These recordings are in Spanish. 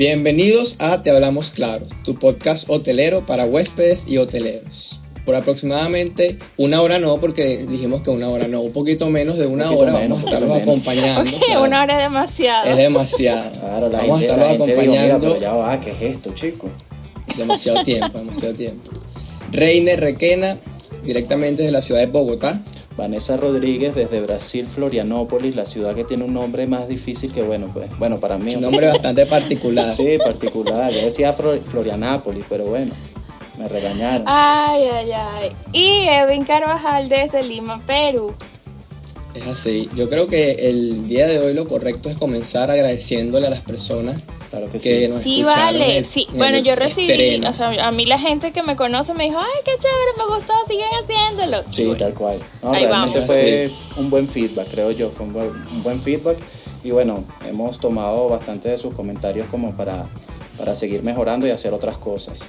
Bienvenidos a Te Hablamos Claro, tu podcast hotelero para huéspedes y hoteleros. Por aproximadamente una hora no, porque dijimos que una hora no, un poquito menos de una hora menos, vamos a estarlos acompañando. Ok, claro. una hora es demasiado. Es demasiado. Claro, la vamos gente, a estarlos mira, acompañando pero ya va, ¿qué es esto, chico? demasiado tiempo, demasiado tiempo. Reine Requena, directamente de la ciudad de Bogotá. Vanessa Rodríguez desde Brasil, Florianópolis, la ciudad que tiene un nombre más difícil que bueno, pues, bueno, para mí. Un nombre bastante particular. Sí, particular. Yo decía Flo- Florianápolis, pero bueno, me regañaron. Ay, ay, ay. Y Edwin Carvajal desde Lima, Perú. Es así. Yo creo que el día de hoy lo correcto es comenzar agradeciéndole a las personas Claro que que sí. Sí, vale. Sí, en bueno, yo recibí, estreno. o sea, a mí la gente que me conoce me dijo, ay, qué chévere, me gustó, siguen haciéndolo. Sí, Bueno, tal cual. No, Ahí realmente vamos. fue un buen feedback, creo yo. Fue un buen, un buen feedback. Y bueno, hemos tomado bastante de sus comentarios como para, para seguir mejorando y hacer otras cosas.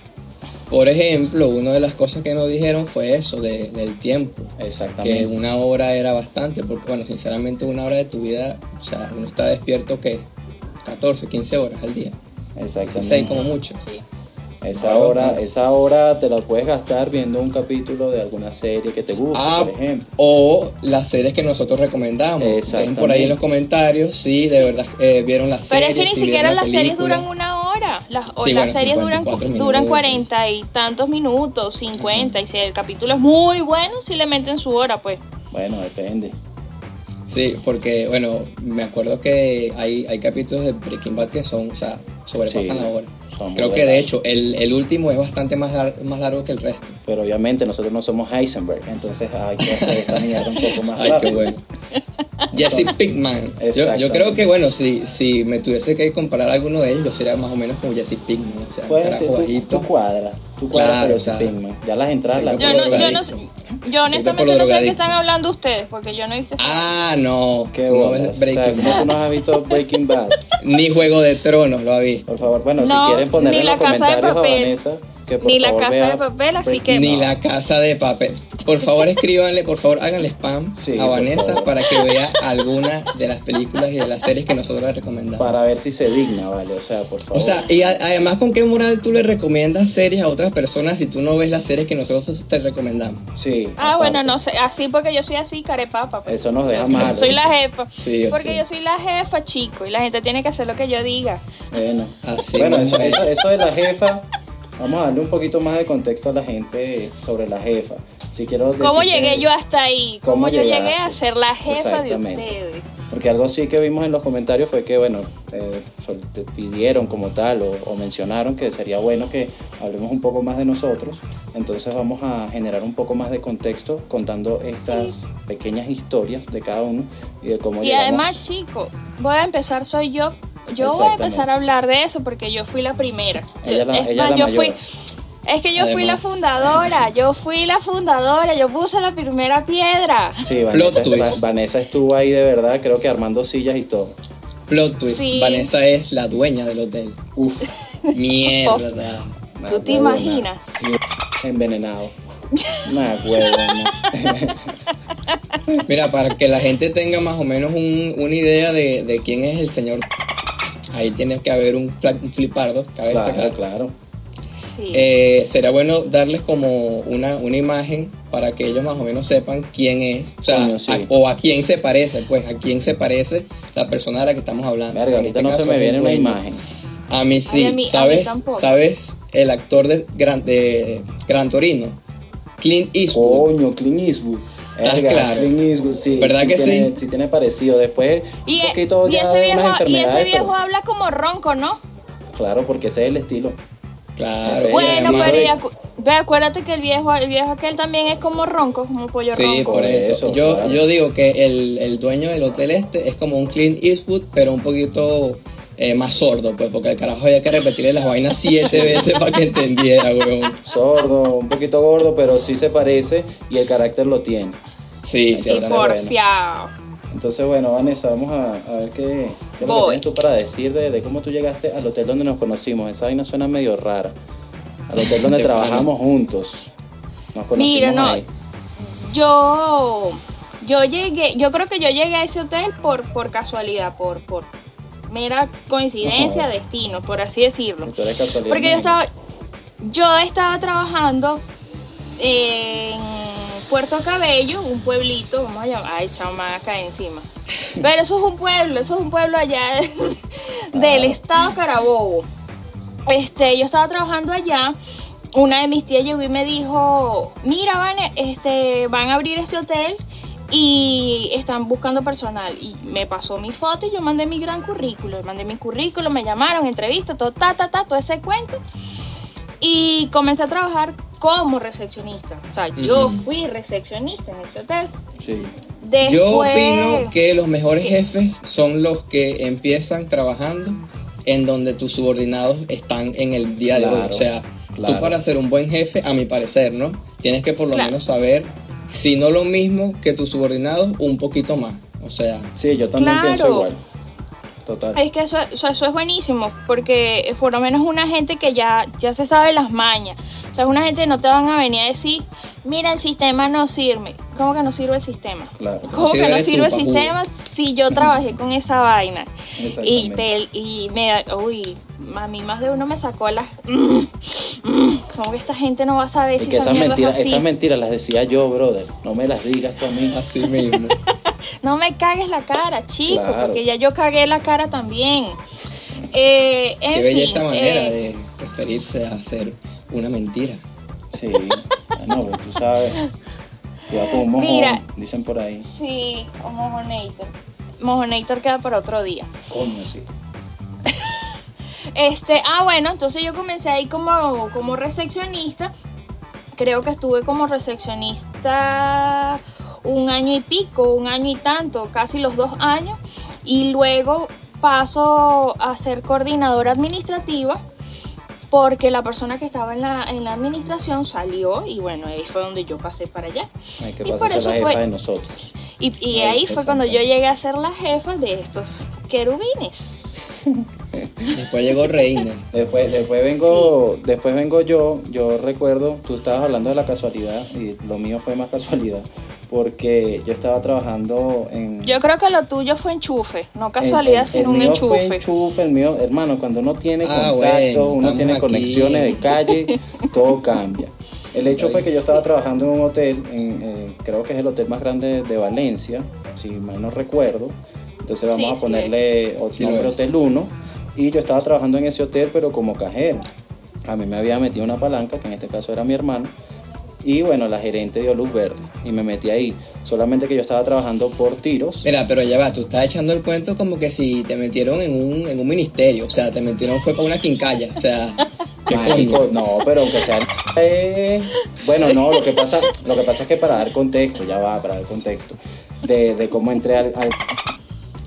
Por ejemplo, una de las cosas que nos dijeron fue eso, de- del tiempo. Exactamente. Que una hora era bastante, porque bueno, sinceramente una hora de tu vida, o sea, uno está despierto que 14, 15 horas al día. 16 Exactamente. como mucho. Sí. Esa hora, esa hora te la puedes gastar viendo un capítulo de alguna serie que te guste, Ah, por ejemplo. o las series que nosotros recomendamos. Dejen por ahí en los comentarios si de verdad eh, vieron las Pero series. es que ni si siquiera las series duran una hora. Las, o Sí, las series duran, 54 duran minutos. 40 y tantos minutos, 50. Y si el capítulo es muy bueno, si le meten su hora, pues. Bueno, depende. Sí, porque bueno, me acuerdo que hay, hay capítulos de Breaking Bad que son, o sea, sobrepasan Sí, la hora. Creo que de hecho el, el último es bastante más, lar- más largo que el resto. Pero obviamente nosotros no somos Heisenberg, entonces hay que hacer esta mierda un poco más Ay, qué bueno. Jesse Pinkman. Yo, yo creo que, bueno, si, si me tuviese que comparar a alguno de ellos, yo sería más o menos como Jesse Pinkman. O sea, Pues, carajo tú, bajito. tú cuadras, tú cuadras Claro, o sea, Pinkman. Ya las entradas las yo Yo no, yo no sé. honestamente no sé de qué están hablando ustedes, porque yo no he visto Ah, no. Qué tú no bolas. ves O sea, Breaking ¿cómo tú Bad. no has visto Breaking Bad? Ni Juego de Tronos lo ha visto. Por favor, bueno, No, si quieren poner ni en La los Casa de a Papel. Vanessa que por Ni La favor Casa vea de Papel, así Breaking que- Ni la casa de papel. Por favor, escríbanle, por favor, háganle spam Sí, a Vanessa para que vea alguna de las películas y de las series que nosotros le recomendamos. Para ver si se digna, vale. O sea, por favor. O sea, y a- además, ¿con qué moral tú le recomiendas series a otras personas si tú no ves las series que nosotros te recomendamos? sí. Ah, aparte. bueno, no sé, así porque yo soy así, carepapa. Pues. Eso nos deja mal. Soy la jefa. Sí, yo porque sé. yo soy la jefa, chico, y la gente tiene que hacer lo que yo diga. Bueno, Así bueno eso, es. eso, eso de la jefa, vamos a darle un poquito más de contexto a la gente sobre la jefa. Si quiero ¿Cómo llegué yo hasta ahí? ¿Cómo, ¿Cómo yo llegué a ser la jefa de ustedes? Porque algo sí que vimos en los comentarios fue que, bueno, eh, te pidieron como tal o, o mencionaron que sería bueno que hablemos un poco más de nosotros. Entonces vamos a generar un poco más de contexto contando estas pequeñas historias de cada uno y de cómo Y llegamos. además, chico, voy a empezar, soy yo. Yo voy a empezar a hablar de eso porque yo fui la primera. Yo- Ella la- es ella más, la yo mayor. fui. Es que yo fui la fundadora, yo fui la fundadora, yo puse la primera piedra. Sí, Vanessa, Plot twist. Va- Vanessa estuvo ahí de verdad, creo que armando sillas y todo. Plot twist. Sí. Vanessa es la dueña del hotel. Uf, Mierda. ¿Tú te huevona. imaginas? envenenado. Nah, huevona. Mira, para que la gente tenga más o menos un- una idea de, de quién es el señor. Ahí tiene que haber un, fla- un flipardo. cabe Claro, claro. Sí. Eh, sería bueno darles como una, una imagen para que ellos más o menos sepan quién es, o sea, Coño, sí. a- o a quién se parece, pues, a quién se parece la persona de la que estamos hablando. Verga, En ahorita este no se caso me es viene una imagen. A mí sí, Ay, a mí- a mí ¿sabes? tampoco. ¿Sabes? El actor de Gran, de Gran Torino, Clint Eastwood. Coño, Clint Eastwood. ¿Estás Verga, claro? Clint Eastwood, sí. ¿Verdad sí que tiene, sí? Sí tiene parecido. Después, y, un poquito y ya ese de viejo, unas y ese viejo pero- habla como ronco, ¿no? Claro, porque ese es el estilo. Claro. Sí, bueno, pero y acu- ve, acuérdate que el viejo, el viejo aquel también es como ronco, como pollo Sí, ronco. por eso. eso, yo, claro. yo digo que el, el dueño del hotel este es como un Clint Eastwood, pero un poquito eh, más sordo, pues, porque el carajo había que repetirle las vainas siete veces para que entendiera, weón. Sordo, un poquito gordo, pero sí se parece y el carácter lo tiene. Sí, sí, porfiado. Entonces, bueno, Vanessa, vamos a, a ver qué, qué es lo que tienes tú para decir de, de cómo tú llegaste al hotel donde nos conocimos. Esa vaina suena medio rara. Al hotel donde De trabajamos juntos. Nos conocimos Mira, no, ahí. yo, yo llegué, yo creo que yo llegué a ese hotel por, por casualidad, por, por, mera coincidencia, destino, por así decirlo. Porque yo estaba, yo estaba trabajando en Puerto Cabello, un pueblito, vamos a llamar, ay, chama, acá encima. Pero eso es un pueblo, eso es un pueblo allá del estado Carabobo. Este, yo estaba trabajando allá. Una de mis tías llegó y me dijo, mira, Vane, este, van a abrir este hotel y están buscando personal. Y me pasó mi foto y yo mandé mi gran currículo. Mandé mi currículo, me llamaron, entrevista, todo, ta, ta, ta, todo ese cuento. Y comencé a trabajar como recepcionista. O sea, yo fui recepcionista en ese hotel. Sí. Después, Yo opino que los mejores jefes son los que empiezan trabajando en donde tus subordinados están en el día de hoy. Claro, O sea, claro. tú para ser un buen jefe, a mi parecer, ¿no? Tienes que por lo Claro. menos saber, si no lo mismo que tus subordinados, un poquito más. O sea, Sí, yo también Claro. pienso igual. Total. Es que eso, eso, eso es buenísimo, porque es por lo menos una gente que ya, ya se sabe las mañas. O sea, es una gente que no te van a venir a decir, mira, el sistema no sirve. ¿Cómo que no sirve el sistema? Claro. ¿Cómo que no sirve el sistema si yo trabajé con esa vaina? Y, te- y me, uy, a mí más de uno me sacó las... ¿Cómo que esta gente no va a saber Y si que esa esas es mentiras, así? esas mentiras las decía yo, brother. No me las digas tú a mí. así mismo. No me cagues la cara, chico, Claro. porque ya yo cagué la cara también. Eh, en Qué belleza fin, manera eh, de referirse a hacer una mentira. Sí. No, pues tú sabes. Cuidado con un mojón, Mira. dicen por ahí. Sí, o Mojonator. Mojonator queda para otro día. Coño, sí. Este, ah, bueno, entonces yo comencé ahí como, como recepcionista. Creo que estuve como recepcionista un año y pico, un año y tanto, casi los dos años. Y luego paso a ser coordinadora administrativa porque la persona que estaba en la, en la administración salió y bueno, ahí fue donde yo pasé para allá. Que Y por eso la jefa fue- de nosotros. Y, y Ay, ahí fue cuando yo llegué a ser la jefa de estos querubines. Después llegó Reina. Después, después vengo, después vengo yo, yo recuerdo, tú estabas hablando de la casualidad y lo mío fue más casualidad, porque yo estaba trabajando en... Yo creo que lo tuyo fue enchufe, no casualidad, el- el sino un mío fue enchufe. enchufe, el mío, hermano, cuando uno tiene Ah, contacto, bueno, uno tiene aquí. conexiones de calle, todo cambia. El hecho fue que yo estaba trabajando en un hotel, en, eh, creo que es el hotel más grande de Valencia, si mal no recuerdo. Entonces vamos Sí, a ponerle o- Sí lo nombre. Hotel 1. Y yo estaba trabajando en ese hotel, pero como cajero. A mí me había metido una palanca, que en este caso era mi hermano. Y bueno, la gerente dio luz verde y me metí ahí. Solamente que yo estaba trabajando por tiros. Mira, pero ya va, tú estás echando el cuento como que si te metieron en un, en un ministerio. O sea, te metieron fue para una quincalla. O sea, qué Marico, no, pero aunque sea. eh, bueno, no, lo que pasa, lo que pasa es que para dar contexto, ya va, para dar contexto, de, de cómo entré al, al-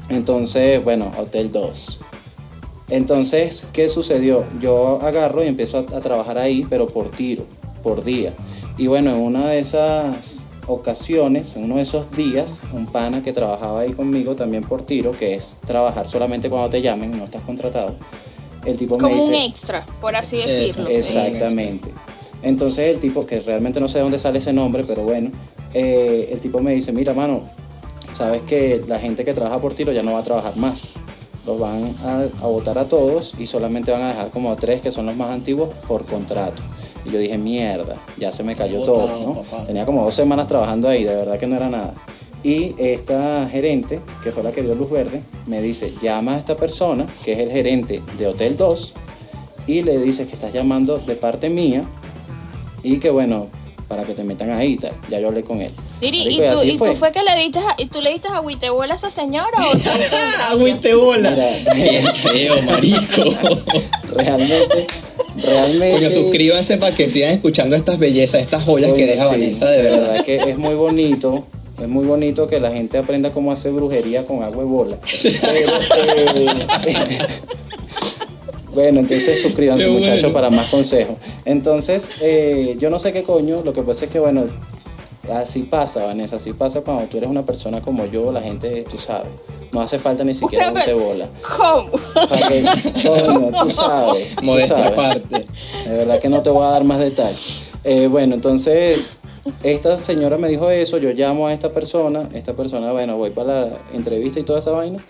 Entonces, bueno, Hotel 2. Entonces, ¿qué sucedió? Yo agarro y empiezo a, a trabajar ahí, pero por tiro, por día. Y bueno, en una de esas ocasiones, en uno de esos días, un pana que trabajaba ahí conmigo también por tiro, que es trabajar solamente cuando te llamen, no estás contratado. El tipo me Como dice, un extra, por así decirlo. Exactamente. Entonces el tipo, que realmente no sé de dónde sale ese nombre, pero bueno, eh, el tipo me dice, mira, mano, sabes que la gente que trabaja por tiro ya no va a trabajar más. Los van a, a votar a todos y solamente van a dejar como a tres que son los más antiguos por contrato. Y yo dije, mierda, ya se me cayó todo, ¿no? papá. Tenía como dos semanas trabajando ahí, de verdad que no era nada. Y esta gerente, que fue la que dio luz verde, me dice, llama a esta persona, que es el gerente de Hotel 2, y le dices que estás llamando de parte mía y que bueno, para que te metan ahí y tal. Ya yo hablé con él. ¿Y, tú, y tú fue que le diste a, y tú le diste agüitebola a esa señora o tú le diste Agüite bola. Mira. Bien feo, marico. Realmente, realmente... Coño, suscríbanse para que sigan escuchando estas bellezas, estas joyas que deja sí, Vanessa, de verdad. que es muy bonito. Es muy bonito que la gente aprenda cómo hacer brujería con agua y bola. Pero, eh, bueno, entonces suscríbanse bueno. muchachos para más consejos. Entonces, eh, yo no sé qué coño, lo que pasa es que bueno, así pasa, Vanessa, así pasa cuando tú eres una persona como yo, la gente, tú sabes, no hace falta ni siquiera un bola. ¿Cómo? Para que, coño, tú sabes. sabes. aparte. De verdad que no te voy a dar más detalles. Eh, bueno, entonces, esta señora me dijo eso, yo llamo a esta persona, esta persona, bueno, voy para la entrevista y toda esa vaina,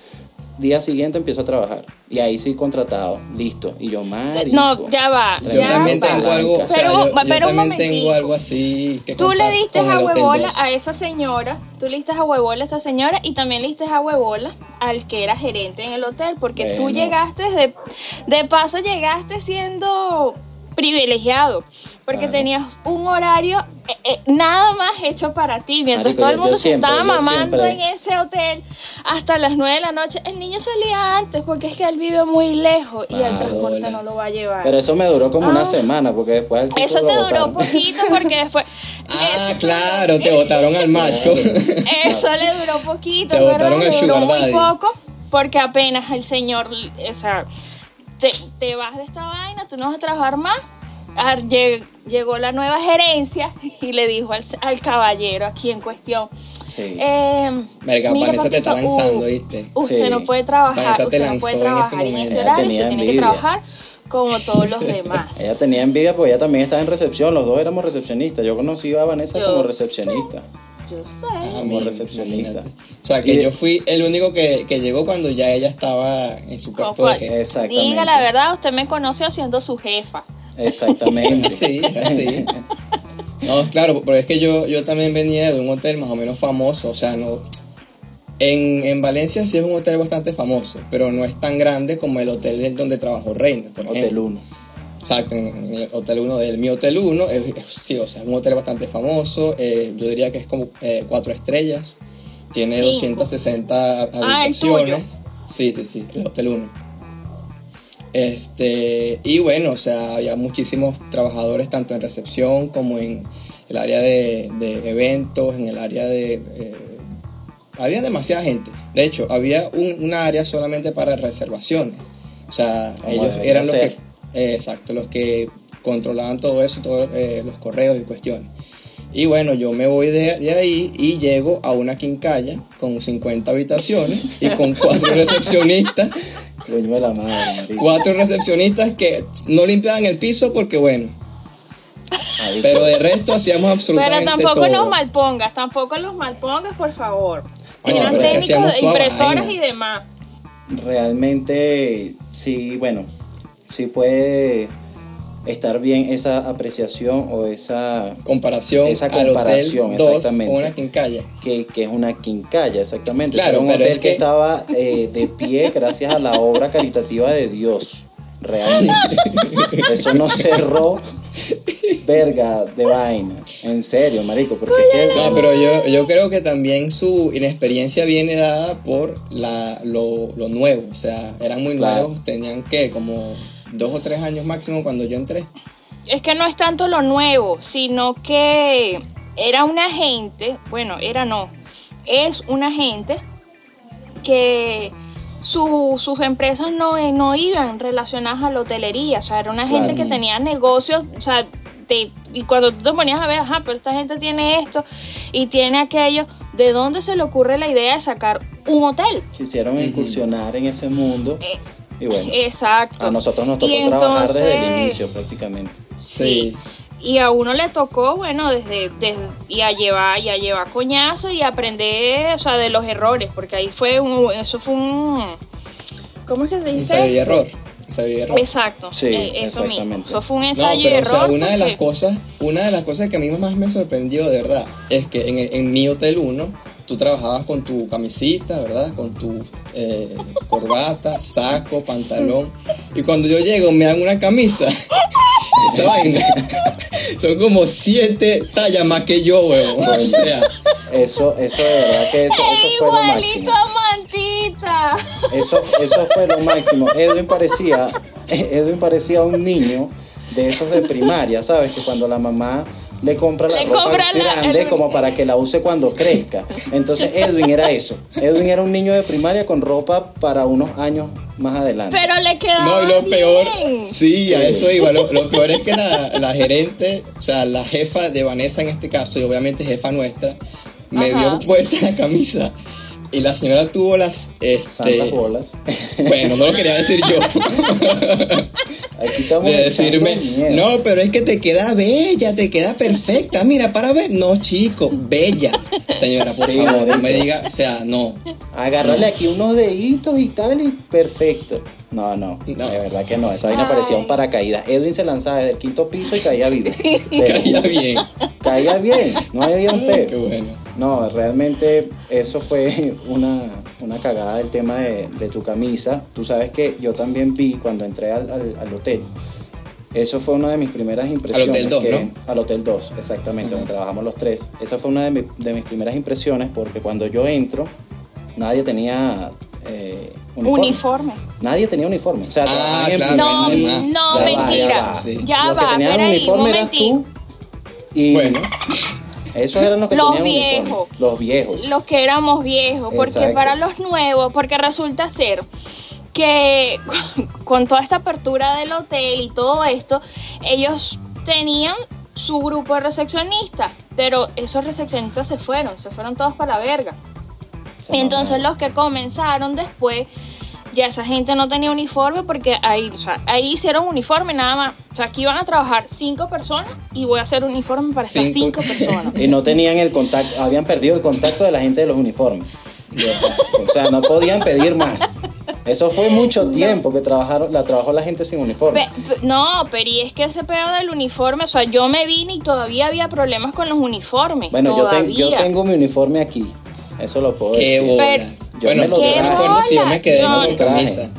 día siguiente empiezo a trabajar. Y ahí sí contratado, listo. Y yo, marico. No, ya va. Yo ya también va. tengo algo, o sea, Pero- yo, pero un también tengo algo así que Tú le diste a Hotel huevola 2. a esa señora, tú le diste a huevola a esa señora y también le diste a huevola al que era gerente en el hotel, porque tú llegaste de, de paso llegaste siendo privilegiado, porque Claro. tenías un horario eh, eh, nada más hecho para ti, mientras Marico, todo el mundo se siempre, estaba mamando siempre- en ese hotel hasta las 9 de la noche. El niño salía antes porque es que él vive muy lejos y el transporte no lo va a llevar. Pero eso me duró como Ah. una semana, porque después el tipo Eso lo te duró poquito porque después... Ah, eso- claro, te botaron al macho. Eso le duró poquito, Te el Le duró sugar muy daddy. poco porque apenas el señor, o sea, te, te vas de esta vaina, tú no vas a trabajar más. Lleg- Llegó la nueva gerencia y le dijo al, al caballero aquí en cuestión. Sí. Eh, Verga, mira, Vanessa te está lanzando, uh, ¿viste? Usted Sí. no puede trabajar, Vanessa te usted no lanzó puede en ese trabajar en momento. ese horario, usted tiene que trabajar como todos los demás. Ella tenía envidia porque ella también estaba en recepción, los dos éramos recepcionistas. Yo conocí a Vanessa Yo como sé. recepcionista. Yo sé. Ah, Como recepcionista. imagínate. O sea, que Y- yo fui el único que, que llegó cuando ya ella estaba en su puesto de jefe. Diga la verdad, usted me conoció siendo su jefa. Exactamente. Sí, así. No, claro, pero es que yo, yo también venía de un hotel más o menos famoso, o sea, no... En, en Valencia sí es un hotel bastante famoso, pero no es tan grande como el hotel donde trabajó Reina, por Hotel ejemplo. 1. Exacto, en en el Hotel 1 del mi Hotel 1, es, es- sí, o sea, es un hotel bastante famoso, eh, yo diría que es como eh, cuatro estrellas, tiene Cinco. 260 Ah, el habitaciones. tuyo. Sí, sí, sí, el Hotel 1. Este, y bueno, o sea, había muchísimos trabajadores tanto en recepción como en el área de, de eventos, en el área de... eh, había demasiada gente. De hecho, había un, una área solamente para reservaciones. O sea, Como ellos eran los ser. que... eh, exacto, los que controlaban todo eso, todos eh, los correos y cuestiones. Y bueno, yo me voy de, de ahí y llego a una quincalla con 50 habitaciones y con cuatro recepcionistas Coño de la madre, marico. cuatro recepcionistas que no limpiaban el piso porque bueno, pero de resto hacíamos Pero absolutamente tampoco todo. los malpongas, tampoco los malpongas, por favor. Bueno, Eran pero es que técnicos de impresoras vaina. y demás. realmente sí, bueno, sí puede estar bien esa apreciación o esa comparación, Esa al comparación, hotel 2 exactamente. una quincalla. que, que es una quincalla, exactamente. Claro, Era un pero hotel es que, que- estaba eh, de pie gracias a la obra caritativa de Dios. Realmente. Eso no cerró verga de vaina. En serio, marico. Porque es que- No, pero yo, yo creo que también su inexperiencia viene dada por la, lo, lo nuevo. O sea, eran muy Claro. nuevos, tenían que como dos o tres años máximo cuando yo entré. Es que no es tanto lo nuevo, sino que era una gente, bueno, era no, es una gente que su- sus empresas no, eh, no iban relacionadas a la hotelería, o sea, era una gente Claro. que tenía negocios, o sea, te- y cuando tú te ponías a ver, ajá, pero esta gente tiene esto y tiene aquello, ¿de dónde se le ocurre la idea de sacar un hotel? quisieron incursionar en ese mundo. Eh, y bueno, Exacto. a nosotros nos tocó trabajar desde el inicio prácticamente. Sí. Y a uno le tocó, bueno, desde, desde y a llevar, y a llevar coñazo y aprender, o sea, de los errores, porque ahí fue un, eso fue un, ¿cómo es que se dice? Ensayo y error. Ensayo y error. Exacto, Sí, eh, eso mismo. Eso fue un No, ensayo y pero o error. sea, una de las cosas, una de las cosas que a mí más me sorprendió de verdad es que en, en mi hotel 1 tú trabajabas con tu camisita, ¿verdad? Con tu eh, corbata, saco, pantalón. Y cuando yo llego me dan una camisa. Esa vaina. Son como siete tallas más que yo, weón. O sea, Eso, eso de verdad que eso, ¡Es eso fue lo igualito máximo. a Mantita! Eso, eso fue lo máximo. Edwin parecía, Edwin parecía un niño de esos de primaria, ¿sabes? Que cuando la mamá le compra la Le ropa compra la- grande el- como para que la use cuando crezca. Entonces Edwin era eso. Edwin era un niño de primaria con ropa para unos años más adelante. Pero le quedaba no, y lo peor, sí, a eso iba. Lo, lo peor es que la, la gerente, o sea, la jefa de Vanessa en este caso, y obviamente jefa nuestra, me Ajá. vio puesta la camisa. Y la señora tuvo las. Santas Este, bolas. bueno, no lo quería decir yo. Aquí estamos de decirme, no, pero es que te queda bella, te queda perfecta. Mira, para ver, no, chico, bella. Señora, por Sí, favor, no me diga, o sea, no. Agarrarle aquí unos deditos y tal y perfecto. No, no, No. de verdad que no. Esa vaina parecía un paracaídas. Edwin se lanzaba desde el quinto piso y caía vivo. Caía bien. Caía bien, no había un Qué peo. bueno. No, realmente eso fue una, una cagada del tema de, de tu camisa. Tú sabes que yo también vi cuando entré al, al- al hotel. Eso fue una de mis primeras impresiones. Hotel 2, que- ¿no? Al Hotel 2, exactamente, donde trabajamos los tres. Esa fue una de, mi- de mis primeras impresiones porque cuando yo entro, nadie tenía eh, uniforme. Uniforme. Nadie tenía uniforme. O sea, Ah, claro, No, más. no, Ya va, mentira. ya va. Sí. Ya Los que va, tenían espera ahí, un uniforme eras tú. Y Bueno, esos eran los que Los tenían uniforme. viejos. Los viejos. Los que éramos viejos, porque Exacto. para los nuevos, porque resulta ser que con toda esta apertura del hotel y todo esto, ellos tenían su grupo de recepcionistas, pero esos recepcionistas se fueron, se fueron todos para la verga. Se Entonces los que comenzaron después, ya esa gente no tenía uniforme porque ahí, o sea, ahí hicieron uniforme nada más. O sea, aquí iban a trabajar cinco personas y voy a hacer uniforme para estas Cinco. personas. Y no tenían el contacto, habían perdido el contacto de la gente de los uniformes. O sea, no podían pedir más. Eso fue mucho tiempo que trabajaron, la trabajó la gente sin uniforme. Pe- pe- no, pero y es que ese pedo del uniforme, o sea, yo me vine y todavía había problemas con los uniformes. Bueno, yo, ten- yo tengo mi uniforme aquí. Eso lo puedo qué decir. bolas. Yo Bueno, me lo yo traje. me acuerdo si yo me quedé yo lo camisa.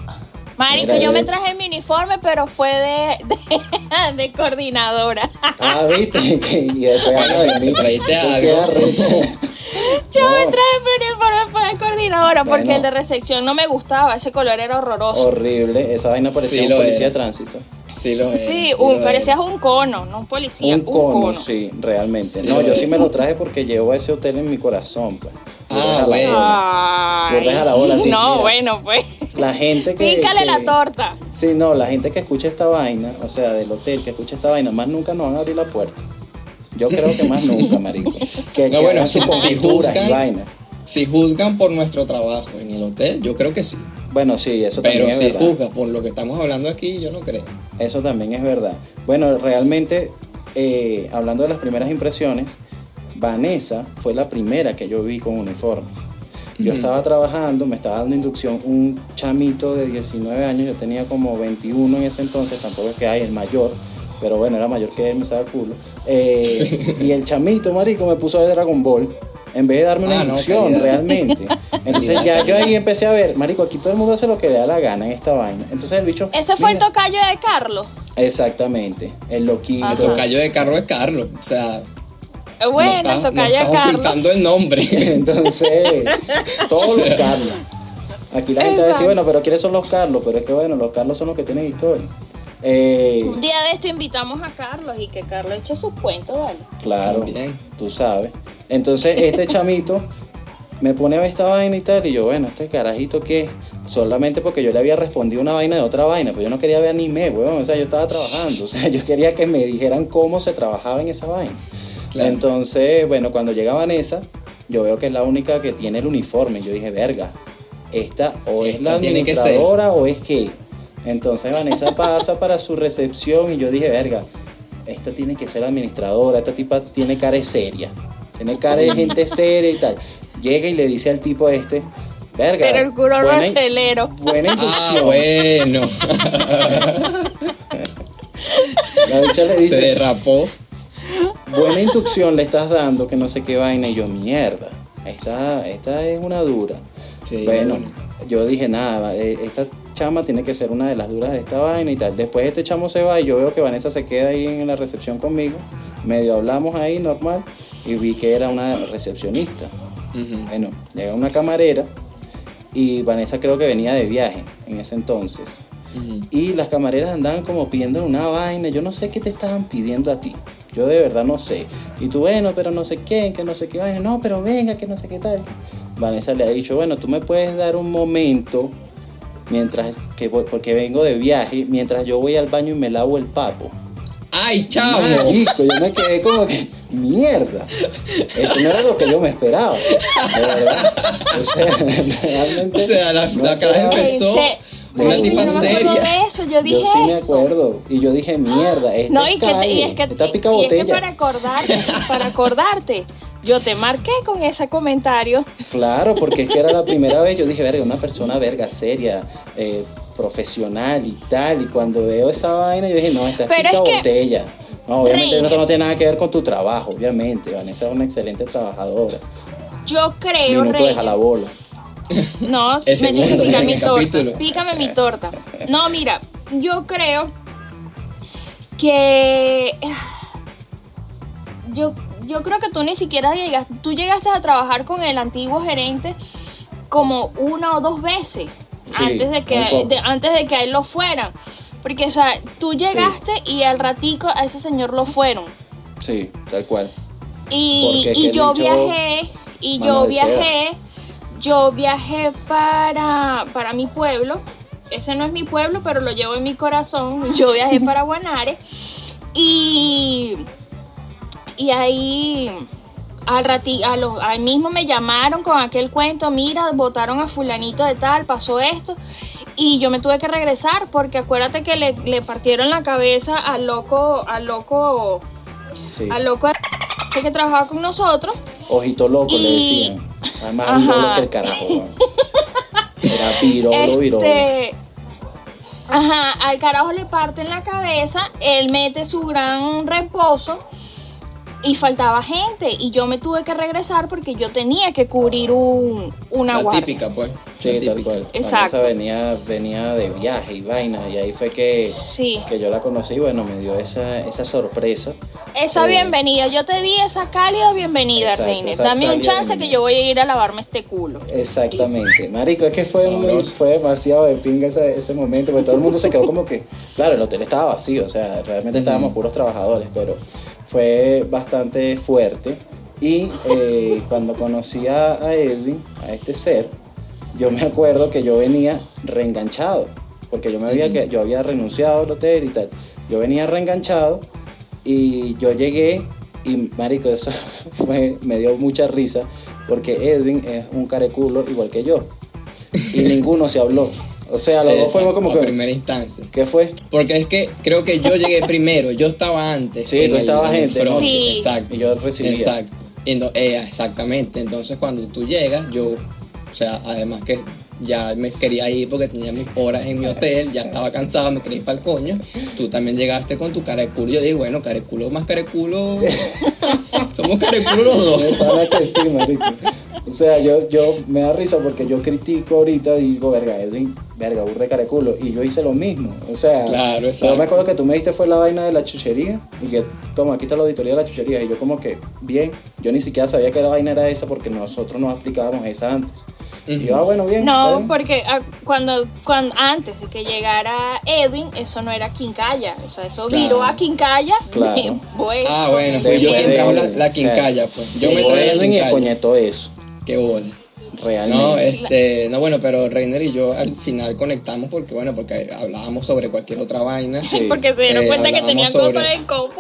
Marico, Mira, yo me traje mi uniforme, pero fue de, de, de coordinadora. Ah, viste, que y habla de mí. Te trajiste Entonces, algo. Yo No. me traje mi uniforme fue de coordinadora porque el de recepción no me gustaba, ese color era horroroso. Horrible, esa vaina parecía Sí, un lo policía era. de tránsito. Sí, lo era, Sí, lo un, era. parecías un cono, no un policía, Un un cono, cono. sí, realmente. Sí, No, lo yo es. sí me lo traje porque llevo ese hotel en mi corazón, pues. Ah, la bueno. bola. Ay, Yo deja la bola, sí, no, mira. bueno, pues. La gente que. Pícale que- la torta. Sí, no, la gente que escucha esta vaina, o sea, del hotel que escucha esta vaina, más nunca nos van a abrir la puerta. Yo creo que más nunca, marico. Que, No, que bueno, si- si y juzgan- vaina. Si juzgan por nuestro trabajo en el hotel, yo creo que sí. Bueno, sí, eso Pero también es si verdad. juzgan por lo que estamos hablando aquí, yo no creo. Eso también es verdad. Bueno, realmente, eh, hablando de las primeras impresiones, Vanessa fue la primera que yo vi con uniforme. Yo estaba trabajando, me estaba dando inducción un chamito de 19 años, yo tenía como 21 en ese entonces, tampoco es que hay el mayor, pero bueno, era mayor que él, me estaba el culo. Eh, y el chamito, marico, me puso a ver Dragon Ball. En vez de darme una Ah, inducción, realmente. Entonces ya yo ahí empecé a ver, marico, aquí todo el mundo hace lo que le da la gana en esta vaina. Entonces el bicho... Ese fue el tocayo de Carlos. Exactamente, el loquito. Ajá. El tocayo de Carlos es Carlos. O sea, Bueno, no estás, el no tocayo de estás ocultando el nombre. Entonces, todos los Carlos. Aquí la gente va a decir, Exacto. bueno, pero ¿quiénes son los Carlos? Pero es que bueno, los Carlos son los que tienen historia. Eh, Un día de esto invitamos a Carlos y que Carlos eche sus cuentos, ¿vale? claro, También. tú sabes. Entonces, este chamito me pone a ver esta vaina y tal, y yo, bueno, este carajito que solamente porque yo le había respondido una vaina de otra vaina, pues yo no quería ver anime, weón, o sea, yo estaba trabajando, o sea, yo quería que me dijeran cómo se trabajaba en esa vaina. Claro. Entonces, bueno, cuando llega Vanessa, yo veo que es la única que tiene el uniforme. Yo dije, verga, esta o es la Esta administradora o es que. Entonces Vanessa pasa para su recepción y yo dije, verga, esta tiene que ser la administradora, esta tipa tiene cara de seria, tiene cara de gente seria y tal. Llega y le dice al tipo este, verga. Pero el culo buena- rochelero. Buena Ah, inducción. bueno. La bicha le Se dice, derrapó. Buena inducción le estás dando, que no sé qué vaina. Y yo, mierda, esta, esta es una dura. Sí, bueno, yo dije, nada, eh, esta chama tiene que ser una de las duras de esta vaina y tal. Después este chamo se va y yo veo que Vanessa se queda ahí en la recepción conmigo. Medio hablamos ahí, normal, y vi que era una recepcionista. Bueno, llega una camarera y Vanessa creo que venía de viaje en ese entonces. Y las camareras andaban como pidiendo una vaina. Yo no sé qué te estaban pidiendo a ti. Yo de verdad no sé. Y tú, bueno, pero no sé qué, que no sé qué vaina. No, pero venga, que no sé qué tal. Vanessa le ha dicho, bueno, tú me puedes dar un momento mientras que voy- porque vengo de viaje, mientras yo voy al baño y me lavo el papo. ¡Ay! Marico, yo me quedé como que, mierda. Esto no era lo que yo me esperaba. De verdad. O sea, realmente. O sea, la, no la cara empezó. Ese- Una Marico, tipa yo no me acuerdo seria. de eso, yo dije Yo sí me eso. acuerdo. Y yo dije, mierda, esta No, es y, que te- y es que, esta y- pica y es que para acordarte, para acordarte, yo te marqué con ese comentario. Claro, porque es que era la primera vez, yo dije, verga, una persona verga, seria, eh, profesional y tal, y cuando veo esa vaina, yo dije, no, esta es Pero pica es que- botella. No, obviamente esto no tiene nada que ver con tu trabajo, obviamente. Vanessa es una excelente trabajadora. Yo creo, Minuto de Reina. jalabola. No, me tienes que picar mi torta. capítulo. Pícame mi torta. No, mira, yo creo que. Yo, yo creo que tú ni siquiera llegaste. Tú llegaste a trabajar con el antiguo gerente como una o dos veces Sí, antes de que de- antes de que a él lo fueran. Porque, o sea, tú llegaste y al ratico a ese señor lo fueron. Sí, tal cual. Y, y yo viajé, y yo viajé, yo viajé para, para mi pueblo. Ese no es mi pueblo, pero lo llevo en mi corazón. Yo viajé para Guanare. Y, y ahí al rati, a los, ahí mismo me llamaron con aquel cuento, mira, votaron a fulanito de tal, pasó esto. Y yo me tuve que regresar porque acuérdate que le, le partieron la cabeza al loco, al loco Sí. al loco que trabajaba con nosotros. Ojito loco le Y- decían. Además, Ajá. virolo que el carajo, weón. Era virolo, virolo. Este, ajá, al carajo le parten la cabeza, él mete su gran reposo y faltaba gente y yo me tuve que regresar porque yo tenía que cubrir un, una La guardia. típica, pues. Sí, la tal cual. Exacto. Vanessa venía, venía de viaje y vaina, y ahí fue que, Sí. que yo la conocí, bueno, me dio esa, esa sorpresa. Esa Eh, bienvenida, yo te di esa cálida bienvenida, Exacto, Reiner. Dame un chance que yo voy a ir a lavarme este culo. Exactamente. Marico, es que fue, muy- fue demasiado de pinga ese, ese momento, porque todo el mundo se quedó como que, claro, el hotel estaba vacío, o sea, realmente estábamos puros trabajadores, pero fue bastante fuerte. Y eh, cuando conocí a, Edwin, a este ser, yo me acuerdo que yo venía reenganchado, porque yo me había, yo había renunciado al hotel y tal. Yo venía reenganchado y yo llegué y marico, eso fue, me dio mucha risa porque Edwin es un careculo igual que yo y ninguno se habló. O sea, los dos fuimos como a que primera instancia. ¿qué fue? Porque es que creo que yo llegué primero, yo estaba antes. Sí, en tú estabas en front, Sí. Exacto. Y yo recibía. Exacto. Ento- eh, exactamente. Entonces cuando tú llegas, yo, o sea, además que ya me quería ir porque tenía mis horas en mi hotel, ya estaba cansado, me quería ir para el coño. Tú también llegaste con tu cara de culo. Yo dije, bueno, cara de culo más cara de culo. Somos cara de culo los dos. Que sí, marico. O sea, yo, yo me da risa porque yo critico ahorita y digo, verga, Edwin, verga, burde careculo. Y yo hice lo mismo. O sea, Claro, yo me acuerdo que tú me diste fue la vaina de la chuchería y que, toma, aquí está la auditoría de la chuchería. Y yo como que, bien, yo ni siquiera sabía que la vaina era esa porque nosotros nos explicábamos esa antes. Y yo, ah, bueno, bien. No, bien. porque ah, cuando, cuando antes de que llegara Edwin, eso no era Quincalla. O sea, eso Claro. viró a Quincalla. Claro. Ah, bueno, fui yo quien trajo la, la quincalla, pues. Yo me traje la Edwin y quincalla. coñetó eso, Qué bola. realmente. No, este, no, bueno, pero Reiner y yo al final conectamos porque, bueno, porque hablábamos sobre cualquier otra vaina. Sí. Porque se dieron Eh, cuenta que tenían sobre- cosas en común.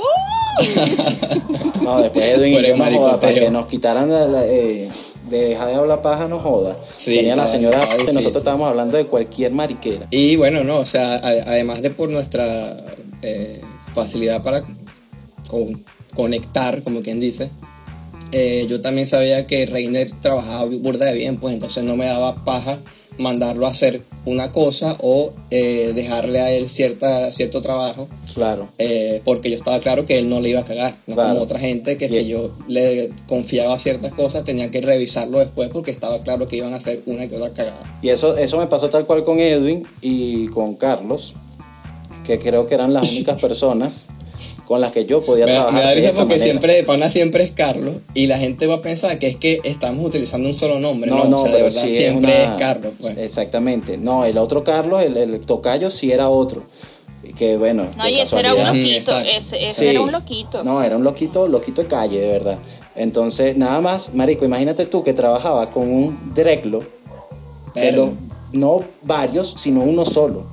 No, después Edwin y yo no joda, para que nos quitaran la, la, eh, de dejar de hablar paja, no joda. Sí, Tenía la señora difícil. nosotros estábamos hablando de cualquier mariquera. Y bueno, no, o sea, a- además de por nuestra eh, facilidad para con- conectar, como quien dice, eh, yo también sabía que Reiner trabajaba burda de bien, pues entonces no me daba paja mandarlo a hacer una cosa o eh, dejarle a él cierta, cierto trabajo. Claro. eh, porque yo estaba claro que él no le iba a cagar, no Claro. como otra gente que Bien. si yo le confiaba ciertas cosas tenía que revisarlo después porque estaba claro que iban a hacer una que otra cagada. Y eso, eso me pasó tal cual con Edwin y con Carlos, que creo que eran las únicas personas con las que yo podía Me, da- me trabajar. da risa porque manera. siempre de pana siempre es Carlos y la gente va a pensar que es que estamos utilizando un solo nombre. No, o sea, de verdad sí siempre es, una- Carlos. Pues. Exactamente. No, el otro Carlos, el, el tocayo, sí era otro. Que bueno. No, y ese era un loquito. Ese, ese Sí. era un loquito. No, era un loquito, loquito de calle, de verdad. Entonces, nada más, marico, imagínate tú que trabajaba con un dreclo, de Pero- no varios, sino uno solo.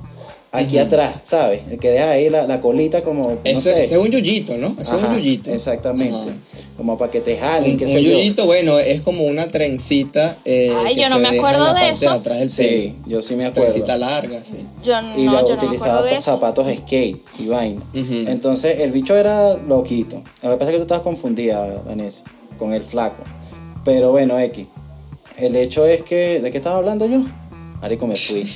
Aquí atrás, ¿sabes? El que deja ahí la, la colita como, no Ese, sé. ese es un yuyito, ¿no? Ese es un yuyito. Exactamente. Ajá. Como para que te jalen, Un, yo. yuyito, bueno, es como una trencita eh, Ay, que yo no se me deja acuerdo en la de parte eso. de atrás del pelo. Sí, yo sí me acuerdo. Trencita larga, sí. Yo y no, lo yo no me utilizaba acuerdo de por eso. zapatos skate y vaina. Entonces el bicho era loquito. Lo que pasa es que tú estabas confundida, Vanessa, con el flaco. Pero bueno, X. El hecho es que. ¿De qué estaba hablando yo? Marico, me fui.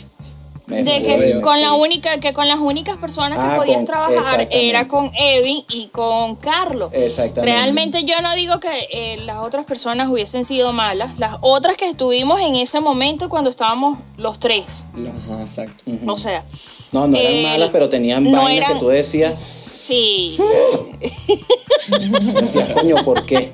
Me De que con la única, que con las únicas personas que Ah, podías con- trabajar era con Evin y con Carlos. Exactamente. Realmente yo no digo que eh, las otras personas hubiesen sido malas, las otras que estuvimos en ese momento cuando estábamos los tres. Ajá, exacto. O sea, No, no eran eh, malas, pero tenían no vainas eran- que tú decías. Sí. Decías, coño, ¿por qué?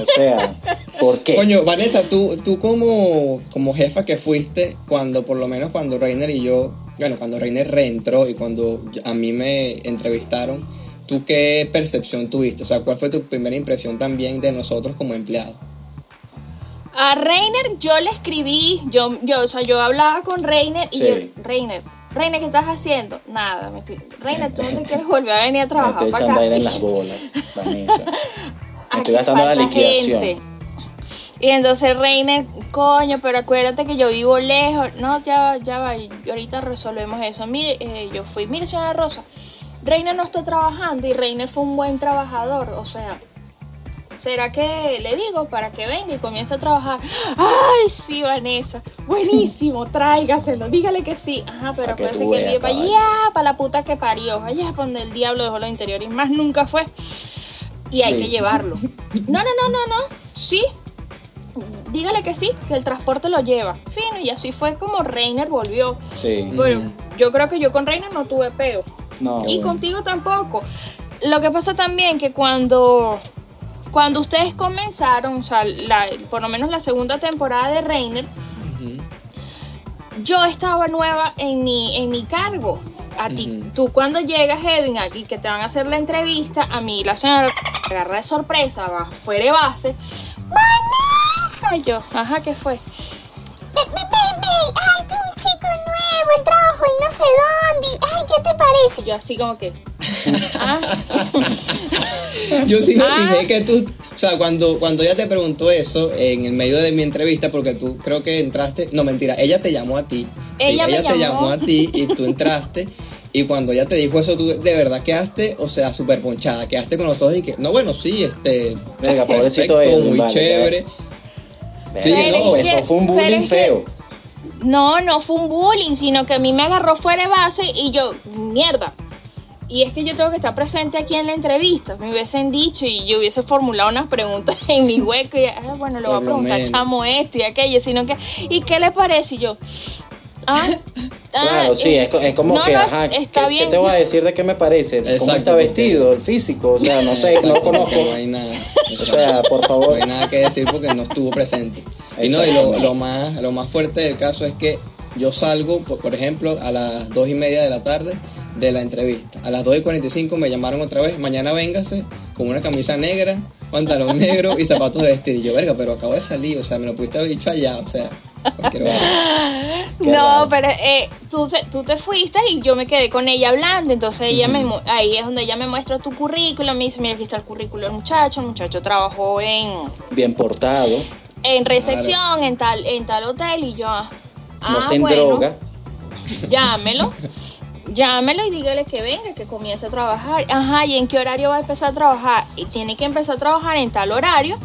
O sea, ¿por qué? Coño, Vanessa, tú, tú como, como jefa que fuiste, cuando por lo menos cuando Reiner y yo, bueno, cuando Reiner reentró y cuando a mí me entrevistaron, ¿tú qué percepción tuviste? O sea, ¿cuál fue tu primera impresión también de nosotros como empleados? A Reiner yo le escribí, yo, yo, o sea, yo hablaba con Reiner y Sí. yo, Reiner, Reiner, ¿qué estás haciendo? Nada, me estoy, Reiner, tú no te quieres volver a venir a Me trabajar estoy para echando aire en las bolas, Vanessa. Me estoy gastando la liquidación. gente. Y entonces Reiner, coño, pero acuérdate que yo vivo lejos. No, ya va, ya va, ahorita resolvemos eso. Mire, eh, yo fui, mire, señora Rosa, Reiner no está trabajando y Reiner fue un buen trabajador. O sea, ¿será que le digo para que venga y comience a trabajar? Ay, sí, Vanessa, buenísimo, tráigaselo, dígale que sí. Ajá, pero Pa' que que el para allá, para la puta que parió, allá para donde el diablo dejó los interiores, más nunca fue. Y hay Sí. que llevarlo. No, no, no, no, no. Sí. Dígale que sí, que el transporte lo lleva. Fino, y así fue como Reiner volvió. Sí. Bueno, yo creo que yo con Reiner no tuve peo. No. Y contigo tampoco. Lo que pasa también que cuando, cuando ustedes comenzaron, o sea, la- por lo menos la segunda temporada de Reiner, yo estaba nueva en mi, en mi cargo. A ti, tú cuando llegas, Edwin, aquí que te van a hacer la entrevista, a mí la señora me agarra de sorpresa, va fuera de base. ¡Vanessa! Yo, ajá, ¿qué fue? Ay, es un chico nuevo, él trabajó en no sé dónde. Ay, ¿qué te parece? Y yo así como que... ah, Yo sí me Ah. fijé que tú, o sea, cuando, cuando ella te preguntó eso en el medio de mi entrevista, porque tú creo que entraste, no mentira, ella te llamó a ti. Sí, Ella me ella te llamó. llamó a ti y tú entraste. Y cuando ella te dijo eso, tú de verdad quedaste, o sea, súper ponchada, quedaste con los ojos y que, no, bueno, sí, este, pobrecito perfecto, muy vale, chévere. Sí, no, eso es que- fue un bullying es que- feo. No, no fue un bullying, sino que a mí me agarró fuera de base y yo, mierda. Y es que yo tengo que estar presente aquí en la entrevista. Me hubiesen dicho y yo hubiese formulado unas preguntas en mi hueco y, ah, bueno, le voy a preguntar chamo esto y aquello, sino que, ¿y qué le parece? Y yo, ah, ah, Claro, sí, eh, es, co- es como no, que, no, ajá, está ¿qué, bien. qué te voy a decir de qué me parece? ¿Cómo está vestido, el físico? O sea, no sé, no conozco. No hay nada. O sea, por No favor. hay nada que decir porque no estuvo presente. Y no, y lo, lo más, lo más fuerte del caso es que yo salgo, por, por ejemplo, a las dos y media de la tarde de la entrevista. A las 2 y 45 me llamaron otra vez, mañana véngase con una camisa negra, pantalón negro y zapatos de vestir. Y yo, verga, pero acabo de salir, o sea, me lo pudiste haber dicho allá, o sea, No, pero eh, tú, tú te fuiste y yo me quedé con ella hablando. Entonces ella me, ahí es donde ella me muestra tu currículum. Me dice, mira, aquí está el currículum del muchacho. El muchacho trabajó en, Bien portado, en recepción, en tal, en tal hotel. Y yo, ah, no se bueno, droga. llámelo. Llámelo y dígale que venga, que comience a trabajar. Ajá, ¿y en qué horario va a empezar a trabajar? Y tiene que empezar a trabajar en tal horario,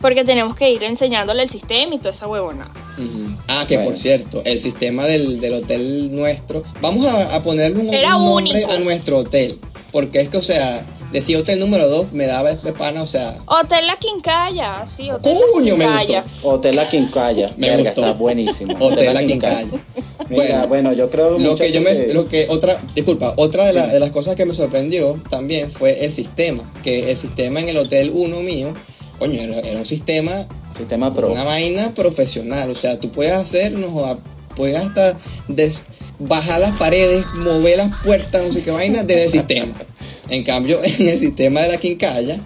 porque tenemos que ir enseñándole el sistema y toda esa huevona. Ujú. Ah, que Bueno. por cierto, el sistema del, del hotel nuestro, vamos a, a ponerle un, Era un nombre único. a nuestro hotel, porque es que, o sea, decía hotel número 2, me daba de pana, o sea, Hotel La Quincalla, sí, Hotel Coño, La me Quincaya. gustó. Hotel La Quincalla. Me Verga, gustó. está buenísimo. Hotel La Quincalla. Mira, Bueno, bueno, yo creo Lo que yo me, que- lo que otra, disculpa, otra de, la- de las cosas que me sorprendió también fue el sistema, que el sistema en el hotel 1 mío, coño, era, era un sistema, Sistema pro. una vaina profesional, o sea, tú puedes hacer, no joda, puedes hasta des- bajar las paredes, mover las puertas, no sé qué vaina, desde el sistema. En cambio, en el sistema de la quincalla,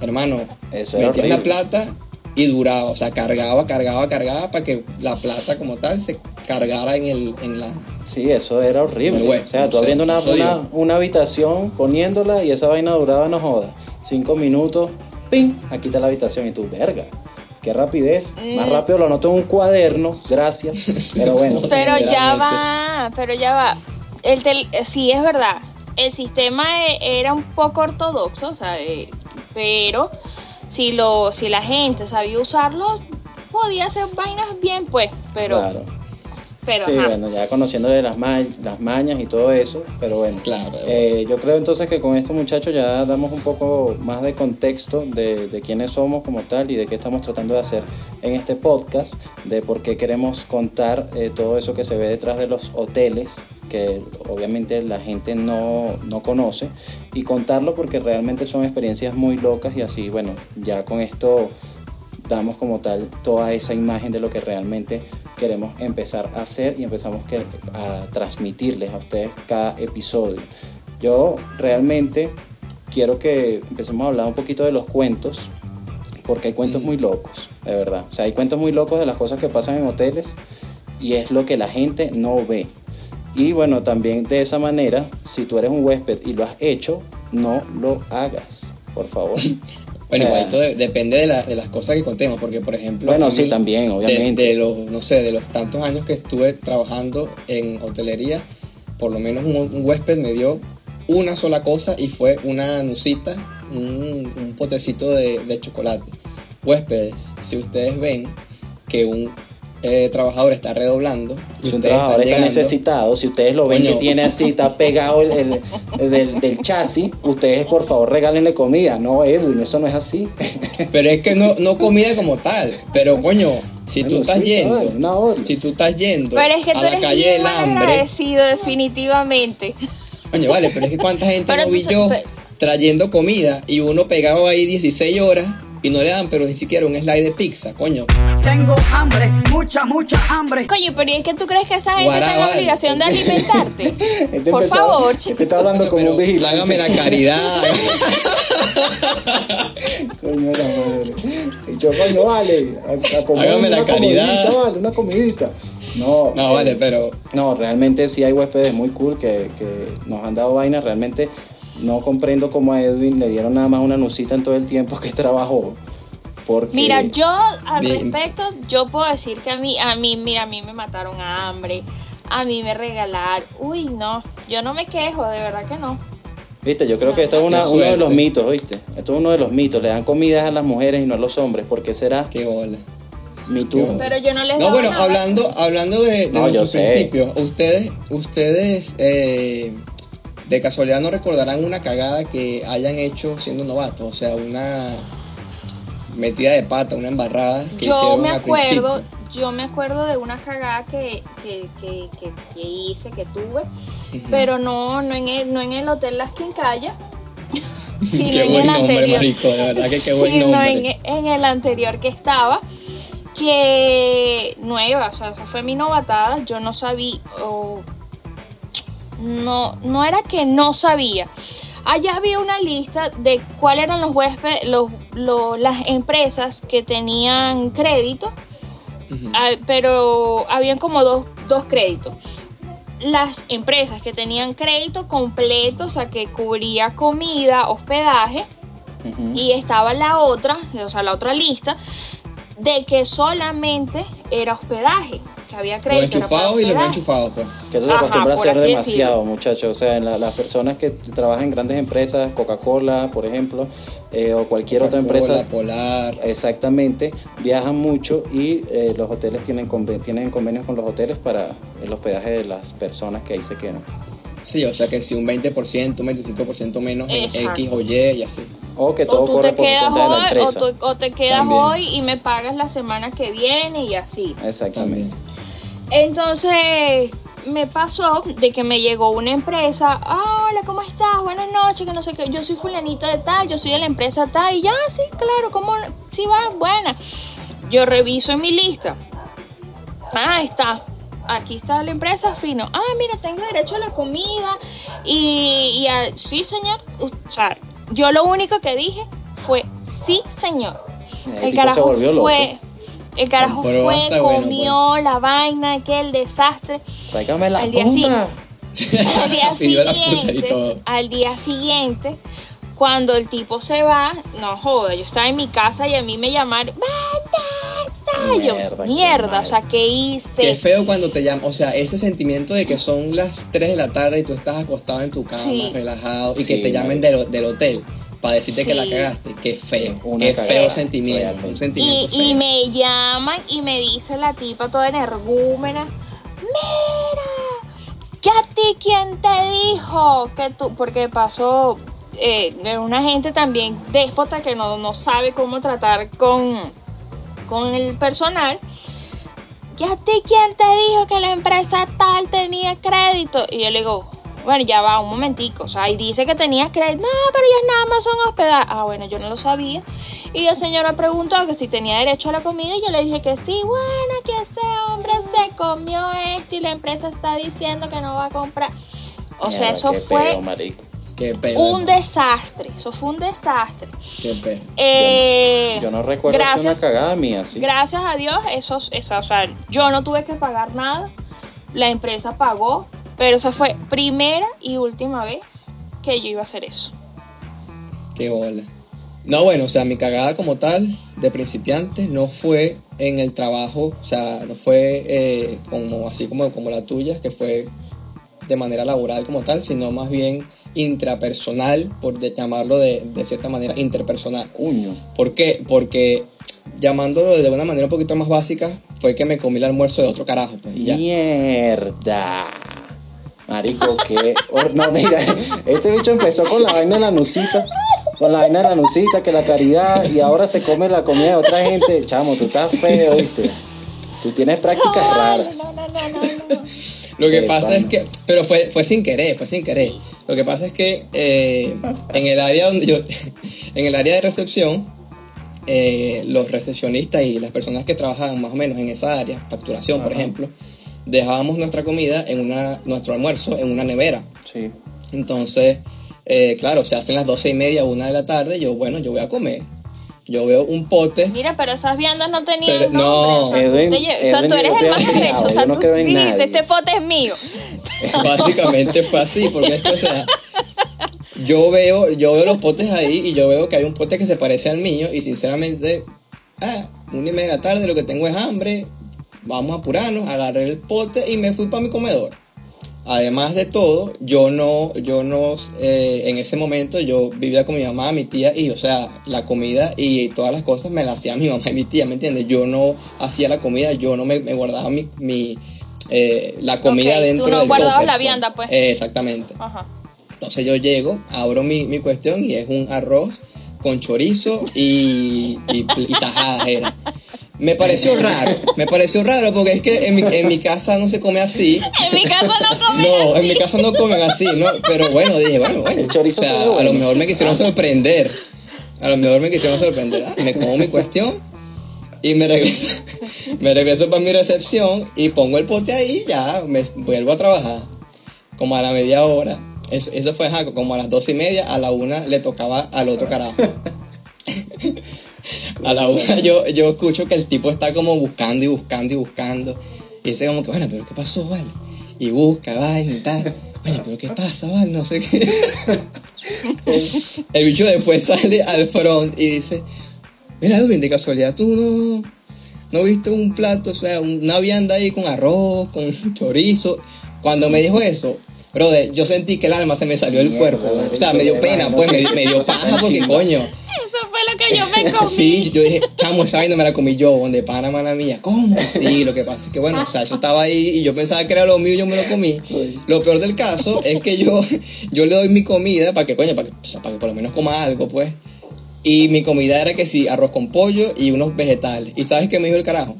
hermano, Eso metías la plata y duraba, o sea, cargaba, cargaba, cargaba para que la plata como tal se cargara en, el, en la... Sí, eso era horrible. Web, o sea, tú sé, abriendo una, una, una habitación, poniéndola y esa vaina duraba, no joda, cinco minutos, ¡ping! Aquí está la habitación y tú, verga. Qué rapidez. Más Mm. rápido lo anoto en un cuaderno, gracias. Pero bueno. Pero ya va, pero ya va. El tel- eh, sí, es verdad. El sistema e- era un poco ortodoxo, o sea, eh, pero si, lo, si la gente sabía usarlo, podía hacer vainas bien, pues. Pero, claro. Pero Sí, ajá. bueno, ya conociendo de las, ma- las mañas y todo eso, pero bueno. Claro. Eh, yo creo entonces que con estos muchachos ya damos un poco más de contexto de, de quiénes somos como tal y de qué estamos tratando de hacer en este podcast, de por qué queremos contar eh, todo eso que se ve detrás de los hoteles, que obviamente la gente no, no conoce, y contarlo porque realmente son experiencias muy locas y así, bueno, ya con esto damos como tal toda esa imagen de lo que realmente queremos empezar a hacer y empezamos a transmitirles a ustedes cada episodio. Yo realmente quiero que empecemos a hablar un poquito de los cuentos, porque hay cuentos muy locos, de verdad. O sea, hay cuentos muy locos de las cosas que pasan en hoteles y es lo que la gente no ve. Y bueno, también de esa manera, si tú eres un huésped y lo has hecho, no lo hagas, por favor. Bueno, O sea, igualito de- depende de, la- de las cosas que contemos, porque por ejemplo... Bueno, sí, también, de- obviamente. De, los, no sé, de los tantos años que estuve trabajando en hotelería, por lo menos un, un huésped me dio una sola cosa y fue una nucita, un, un potecito de, de chocolate. Huéspedes, si ustedes ven que un eh, trabajador está redoblando y Si un ustedes trabajador está llegando, necesitado, si ustedes lo ven Coño. que tiene así, está pegado el, el- el del, del chasis, ustedes por favor regálenle comida. No, Edwin, eso no es así. Pero es que no, no comida como tal, pero coño, si tú estás sí, yendo, vale, una hora. si tú estás yendo Pero es que a tú la eres calle del hambre, agradecido, definitivamente. Coño, vale, pero es que cuánta gente Pero no vi yo trayendo comida y uno pegado ahí 16 horas y no le dan, pero ni siquiera un slide de pizza, coño. Tengo hambre, mucha, mucha hambre. Coño, pero ¿y es que tú crees que esa gente en la obligación de alimentarte? Este Por empezó- favor, Este chico. está hablando como pero un vigilante. hágame la caridad. Coño la madre. Y yo, coño, vale. a- acomódame Hágame la una caridad. comidita, vale, una comidita. No, No, eh, vale, pero No, realmente sí hay huéspedes muy cool que, que nos han dado vainas. Realmente no comprendo cómo a Edwin le dieron nada más una nucita en todo el tiempo que trabajó. Porque Mira, yo al Bien. respecto, yo puedo decir que a mí, a mí, mira, a mí me mataron a hambre, a mí me regalaron, uy, no, yo no me quejo, de verdad que no. Viste, yo creo que esto es una- uno de los mitos, ¿viste? Esto es uno de los mitos. Le dan comidas a las mujeres y no a los hombres. ¿Por qué será? qué bola. Too. bola. Pero yo no les No, bueno, nada. hablando, hablando de, de No, nuestros principios, ustedes, ustedes eh, de casualidad no recordarán una cagada que hayan hecho siendo novatos, o sea, una metida de pata, una embarrada que Yo hicieron me acuerdo, yo me acuerdo de una cagada que, que, que, que, hice, que tuve, pero no, no en el, no en el hotel Las Quincallas, sino Qué en buen el nombre, anterior. marico, de verdad que qué buen sino nombre. en, en el anterior que estaba, que nueva, o sea, esa fue mi novatada, yo no sabía, o no, no era que no sabía. Allá había una lista de cuáles eran los huéspedes, los, los- las empresas que tenían crédito, ah, pero habían como dos, dos créditos. Las empresas que tenían crédito completo, o sea, que cubría comida, hospedaje, y estaba la otra, o sea, la otra lista, de que solamente era hospedaje, que había crédito. era para enchufados y los no enchufados, pues. Que eso se Ajá, acostumbra a hacer demasiado, muchachos. O sea, en la- las personas que trabajan en grandes empresas, Coca-Cola, por ejemplo, eh, o cualquier otra empresa, Polar. exactamente, viajan mucho y eh, los hoteles tienen, conven- tienen convenios con los hoteles para el hospedaje de las personas que ahí se quedan. Sí, o sea que si un 20%, un 25% menos en. X o Y y así. O que todo O tú corre te por quedas cuenta de la hoy, o, empresa. tú- o te quedas También. hoy y me pagas la semana que viene y así. Exactamente. Entonces me pasó de que me llegó una empresa, "Ah, hola, ¿cómo estás? Buenas noches, que no sé qué, yo soy fulanito de tal, yo soy de la empresa tal, y ya, sí, claro, ¿cómo? Sí, va, buena. Yo reviso en mi lista. Ah, está. Aquí está la empresa fino. Ah, mira, tengo derecho a la comida. Y, y a- sí, señor. O sea, yo lo único que dije fue sí, señor. El volvió loco. fue. El carajo fue, bueno, comió la vaina, que el desastre. Tráigame la Al día punta. Al siguiente, al día siguiente, cuando el tipo se va, no joda, yo estaba en mi casa y a mí me llamaron, yo, Mierda, mierda, o sea, ¿qué hice? Qué feo cuando te llaman, o sea, ese sentimiento de que son las 3 de la tarde y tú estás acostado en tu cama, Sí. relajado, y Sí, que te llamen del hotel para decirte que la cagaste. Qué feo, Una qué cagada, feo sentimiento, un Y, sentimiento y feo. me llaman y me dice la tipa toda energúmena, mira, ¿que a ti quién te dijo que tú, porque pasó eh, una gente también déspota que no, no sabe cómo tratar con, con el personal, ¿que a ti quién te dijo que la empresa tal tenía crédito? Y yo le digo, bueno, ya va, un momentico, o sea, y dice que tenía crédito, no, pero ellos nada más son hospedados. Ah, bueno, yo no lo sabía. Y el señor me preguntó que si tenía derecho a la comida y yo le dije que sí, bueno, que ese hombre se comió esto y la empresa está diciendo que no va a comprar. O sea, eso qué fue. Qué peo. un desastre, eso fue un desastre. Qué peo. Eh, Yo no recuerdo hacer gracias, una cagada mía, sí. Gracias a Dios, eso, eso, o sea, yo no tuve que pagar nada, la empresa pagó, pero esa fue primera y última vez que yo iba a hacer eso. Qué bola. No, bueno, o sea, mi cagada como tal de principiante no fue en el trabajo, o sea, no fue eh, como así como, como la tuya, que fue de manera laboral como tal, sino más bien intrapersonal, por de- llamarlo de, de cierta manera, interpersonal. Cuño. ¿Por qué? Porque llamándolo de una manera un poquito más básica, fue que me comí el almuerzo de otro carajo, pues, y ya. Mierda. Marico, qué. No, mira, este bicho empezó con la vaina de la nucita. Con la vaina de la nucita, que la caridad, y ahora se come la comida de otra gente. Chamo, tú estás feo, ¿viste? Tú tienes prácticas raras. No, no, no, no, no. Lo que Eh, pasa es que, pero fue, fue sin querer, fue sin querer. Lo que pasa es que eh, en el área donde yo, en el área de recepción, eh, los recepcionistas y las personas que trabajaban más o menos en esa área, facturación por ejemplo, dejábamos nuestra comida en una, nuestro almuerzo en una nevera. Sí. Entonces, eh, claro, se hacen las doce y media, una de la tarde, yo, bueno, yo voy a comer. Yo veo un pote, Mira, pero esas viandas no tenían Pero- nombre. no, Edwin- o sea, tú eres el más derecho. O sea, tú dijiste, nadie. este foto es mío. Básicamente fue así, porque es que, o sea, yo veo, yo veo los potes ahí y yo veo que hay un pote que se parece al mío y sinceramente, ah, una y media de la tarde, lo que tengo es hambre, vamos a apurarnos, agarré el pote y me fui para mi comedor. Además de todo, yo no, yo no, eh, en ese momento yo vivía con mi mamá, mi tía y, o sea, la comida y todas las cosas me las hacía mi mamá y mi tía, ¿me entiendes? Yo no hacía la comida, yo no me, me guardaba mi, mi, eh, la comida Ok, tú dentro no del guardabas la vianda, pues. Eh, exactamente. Ajá. Entonces yo llego, abro mi, mi cuestión y es un arroz con chorizo y, y, y tajadas era. Me pareció raro, me pareció raro porque es que en mi, en mi casa no se come así. En mi casa no comen No, así. en mi casa no comen así, ¿no? Pero bueno, dije, bueno, bueno. El chorizo o sea, a lo mejor me quisieron sorprender. A lo mejor me quisieron sorprender. Ah, me como mi cuestión y me regreso, me regreso para mi recepción y pongo el pote ahí y ya me vuelvo a trabajar. Como a la media hora. Eso, eso fue como a las dos y media, a la una le tocaba al otro carajo. A la una yo, yo escucho que el tipo está como buscando y buscando y buscando. Y dice como que, bueno, pero ¿qué pasó, vale? Y busca, vaina y tal. Bueno, pero ¿qué pasa, vale? No sé qué. El bicho después sale al front y dice, mira, Edwin, de casualidad tú no, no viste un plato, o sea, una vianda ahí con arroz, con chorizo. Cuando me dijo eso, brother, yo sentí que el alma se me salió del cuerpo. O sea, me dio pena, pues me, me dio paja porque coño. Fue lo que yo me comí. Sí, yo dije, chamo, esa vaina me la comí yo, donde pana mala mía. ¿Cómo? Sí, lo que pasa es que, bueno, o sea, yo estaba ahí y yo pensaba que era lo mío y yo me lo comí. Lo peor del caso es que yo, yo le doy mi comida para que, coño, para que, o sea, para que por lo menos coma algo, pues. Y mi comida era que sí, arroz con pollo y unos vegetales. ¿Y sabes qué me dijo el carajo?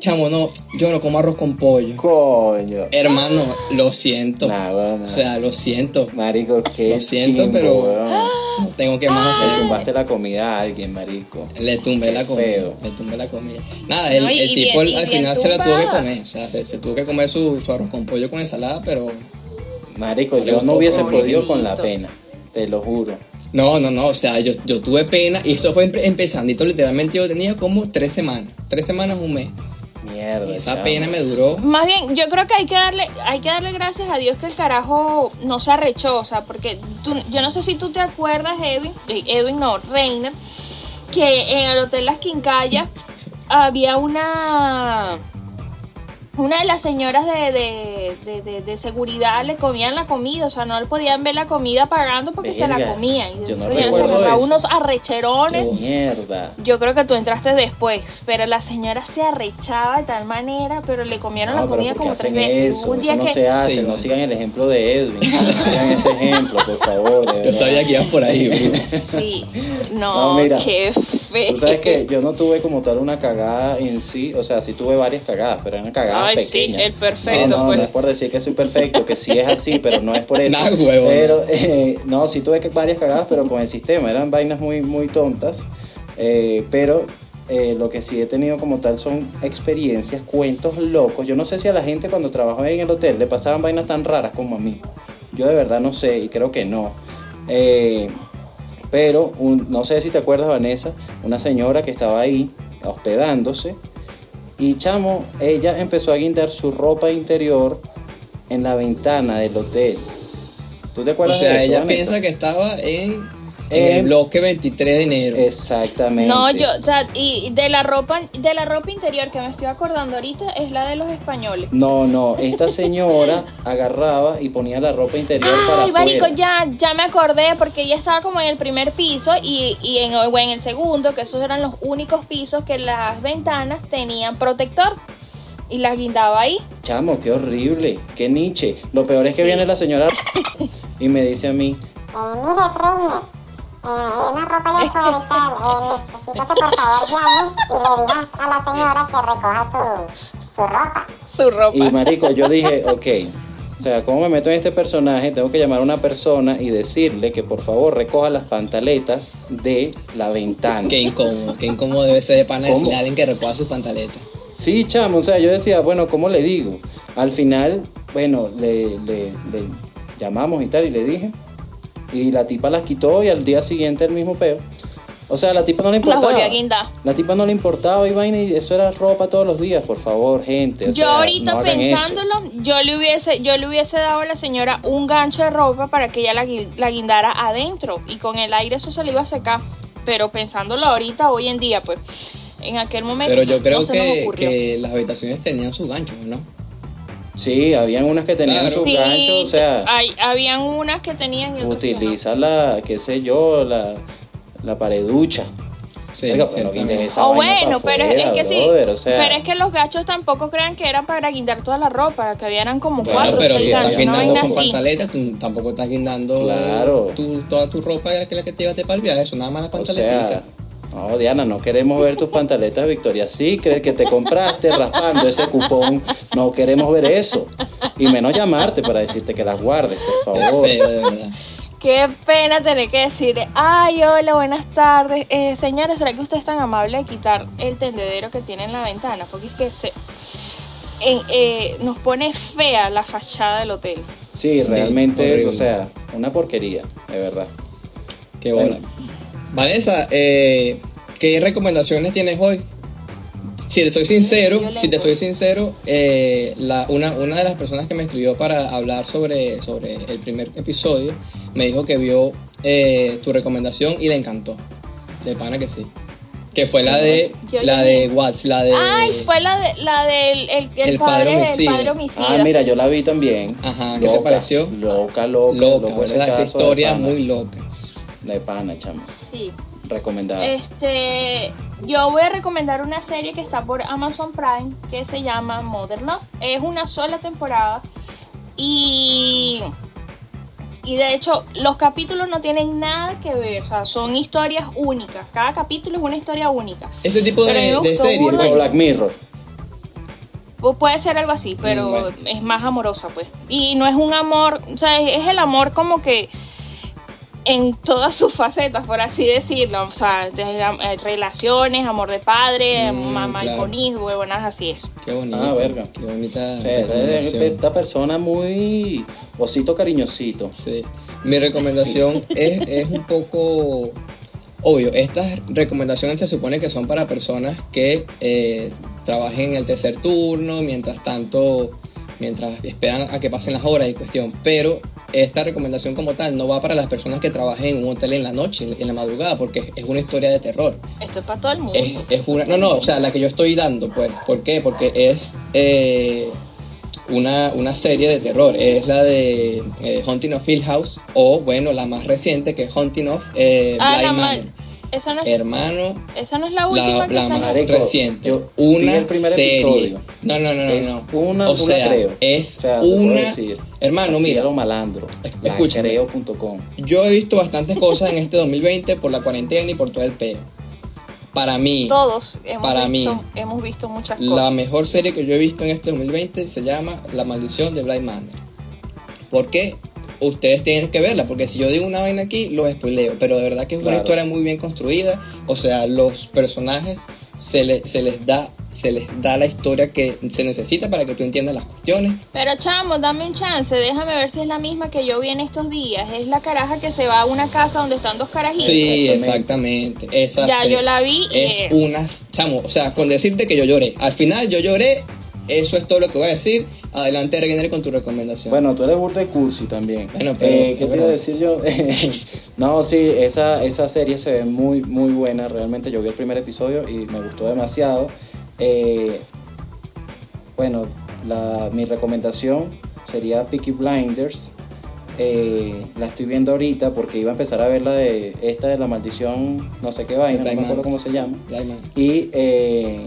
Chamo, no, yo no como arroz con pollo. Coño. Hermano, lo siento. Nah, nah. O sea, lo siento. Marico, qué Lo siento, chimbo, pero- weón. No tengo que más Le hacer. tumbaste la comida a alguien, marico. Le tumbé Qué la comida. feo. Le tumbé la comida. Nada, el, No, y el tipo al- final se la tuvo que comer. O sea, se, se tuvo que comer su, su arroz con pollo con ensalada, pero Marico, Le yo no hubiese pobrecito. podido con la pena. Te lo juro. No, no, no, o sea, yo, yo tuve pena y eso fue empe- empezandito, literalmente yo tenía como tres semanas, tres semanas, un mes. Mierda. Esa pena me duró. Más bien, yo creo que hay que darle, hay que darle gracias a Dios que el carajo no se arrechó, o sea, porque tú, yo no sé si tú te acuerdas, Edwin, eh, Edwin no, Reiner, que en el Hotel Las Quincallas había una una de las señoras de, de, de- de- de seguridad le comían la comida, o sea, no le podían ver la comida pagando porque se la comían. Y yo no se eso. unos arrecherones. Qué Mierda. Yo creo que tú entraste después, pero la señora se arrechaba de tal manera, pero le comieron la No, comida ¿por qué como tres veces. eso? Un Eso día no que se hace. Sí, no sigan el ejemplo de Edwin. No sigan ese ejemplo, por favor. Yo sabía que ibas por ahí, bro. sí, no, No, mira, qué Tú sabes que yo no tuve como tal una cagada en sí, o sea, sí tuve varias cagadas, pero eran cagadas Ay, sí, pequeñas. el perfecto, No, no, pues. no es por decir que soy perfecto, que sí es así, pero no es por eso. Nah, huevón. Pero, eh, no, sí tuve que- varias cagadas, pero con el sistema, eran vainas muy, muy tontas, eh, pero eh, lo que sí he tenido como tal son experiencias, cuentos locos. Yo no sé si a la gente cuando trabajaba en el hotel le pasaban vainas tan raras como a mí. Yo de verdad no sé y creo que no. Eh, pero un- no sé si te acuerdas, Vanessa, una señora que estaba ahí hospedándose y chamo, ella empezó a guindar su ropa interior en la ventana del hotel. ¿Tú te O acuerdas de sea, eso, ella Vanessa? piensa que estaba en, en el bloque 23 de enero. Exactamente. No, yo, o sea, y de la ropa, de la ropa interior que me estoy acordando ahorita es la de los españoles. No, no, esta señora agarraba y ponía la ropa interior para Ay, marico, afuera. ya, ya me acordé porque ella estaba como en el primer piso y, y en, o en el segundo, que esos eran los únicos pisos que las ventanas tenían protector y las guindaba ahí. Chamo, qué horrible, qué niche. Lo peor es que Sí. viene la señora y me dice a mí, Eh, Eh, una ropa ya afuera y tal. Eh, necesito que por favor llames y le digas a la señora que recoja su, su ropa. Su ropa. Y marico, yo dije, ok, o sea, ¿cómo me meto en este personaje? Tengo que llamar a una persona y decirle que por favor recoja las pantaletas de la ventana. Qué incómodo, qué incómodo debe ser de pana ¿Cómo? decirle a alguien que recoja sus pantaletas. Sí, chamo, o sea, yo decía, bueno, ¿cómo le digo? Al final, bueno, le, le- le llamamos y tal y le dije. Y la tipa las quitó y al día siguiente el mismo peo. O sea, la tipa no le Las importaba. volvió a guindar. La tipa no le importaba y vaina y eso era ropa todos los días, por favor, gente. o Yo sea, ahorita no hagan eso. pensándolo, yo le hubiese, yo le hubiese dado a la señora un gancho de ropa para que ella la, la guindara adentro y con el aire eso se le iba a secar. Pero pensándolo ahorita, hoy en día, pues, en aquel momento Pero yo creo no se nos que, que las habitaciones tenían sus ganchos, ¿no? Sí, habían unas que tenían Claro. sus Sí, ganchos, o sea, hay, habían unas que tenían y otras que no. utiliza la, qué sé yo, la, la pareducha. Sí, Oiga, pero O bueno, pero es- que sí, brother, o sea, pero es que los gachos tampoco crean que eran para guindar toda la ropa, que habían como Bueno, cuatro o pero seis estás guindando con pantaletas, tú tampoco estás guindando Claro. tu, toda tu ropa que es la que te llevaste para el viaje, eso nada más la O sea, no, Diana, no queremos ver tus pantaletas Victoria Secret que te compraste raspando ese cupón. No queremos ver eso. Y menos llamarte para decirte que las guardes, por Qué favor. feo, de verdad. Qué pena tener que decir, ay, hola, buenas tardes. Eh, señores, ¿será que usted es tan amable de quitar el tendedero que tiene en la ventana? Porque es que se, eh, nos pone fea la fachada del hotel. Sí, Sí, realmente, horrible. o sea, una porquería, de verdad. Qué bueno. Bueno. Vanessa, eh, ¿qué recomendaciones tienes hoy? Si te soy sincero, si te soy sincero, eh, la, una, una de las personas que me escribió para hablar sobre, sobre el primer episodio me dijo que vio eh, tu recomendación y le encantó. De pana que sí. Que fue la de Yo la de. Watts, la de Ay, fue la, de, la del el, el El padre padre, padre homicida. Ah, mira, yo la vi también. Ajá, ¿qué te pareció? Loca, loca. loca, o sea, el esa historia muy loca. De pana, chamo. Sí. Recomendada. Este, yo voy a recomendar una serie que está por Amazon Prime que se llama Mother Love. Es una sola temporada y y de hecho los capítulos no tienen nada que ver, o sea, son historias únicas. Cada capítulo es una historia única. Ese tipo de, Pero de serie, Como. Black Mirror. Pu- Puede ser algo así, pero Mm, bueno. es más amorosa, pues. Y no es un amor, o sea, es el amor como que en todas sus facetas, por así decirlo. O sea, de- eh, relaciones, amor de padre, Mm, mamá claro. con hijo, huevonas así es. Qué bonito. Ah, verga. Qué bonita es esta persona muy osito cariñosito. Sí. Mi recomendación es, es un poco obvio. Estas recomendaciones se supone que son para personas que eh, trabajen en el tercer turno, mientras tanto, mientras esperan a que pasen las horas y cuestión. Pero esta recomendación como tal no va para las personas que trabajen en un hotel en la noche, en la madrugada, porque es una historia de terror. Esto es para todo el mundo. Es, es una, no, no, o sea, la que yo estoy dando, pues. ¿Por qué? Porque es eh, una, una serie de terror. Es la de eh, Haunting of Hill House, o bueno, la más reciente que es Haunting of eh, ah, la Blind ma- Manor. esa no es, Hermano, esa no es la última la, que la salió. más Marico, reciente. yo Una el primer serie. episodio. No, no, no, no. Es no. una- o una sea, creo. es O sea, una. Hermano, mira. malandro. Yo he visto bastantes cosas en este 2020 por la cuarentena y por todo el peo. Para mí, Todos hemos, Para visto, mí, hemos visto muchas La cosas. mejor serie que yo he visto en este 2020 se llama La maldición de Blind Manor. ¿Por qué? Ustedes tienen que verla, porque si yo digo una vaina aquí, los spoileo. Pero de verdad que es una historia muy bien construida. O sea, los personajes se, le- se les da se les da la historia que se necesita para que tú entiendas las cuestiones. Pero chamo, dame un chance, déjame ver si es la misma que yo vi en estos días. Es la caraja que se va a una casa donde están dos carajitos. Sí, Exactamente. exactamente. Esa Ya, yo la vi y- Es una... Chamo, o sea, con decirte que yo lloré. Al final yo lloré. Eso es todo lo que voy a decir. Adelante, Regener, con tu recomendación. Bueno, tú eres burda de cursi también. Bueno, pero- Eh, ¿Qué te iba a decir yo? no, sí, esa, esa serie se ve muy, muy buena. Realmente yo vi el primer episodio y me gustó demasiado. Eh, bueno, la, mi recomendación sería Peaky Blinders. Eh, la estoy viendo ahorita porque iba a empezar a ver la de esta de la maldición, no sé qué vaina, no me acuerdo cómo se llama. Y, eh,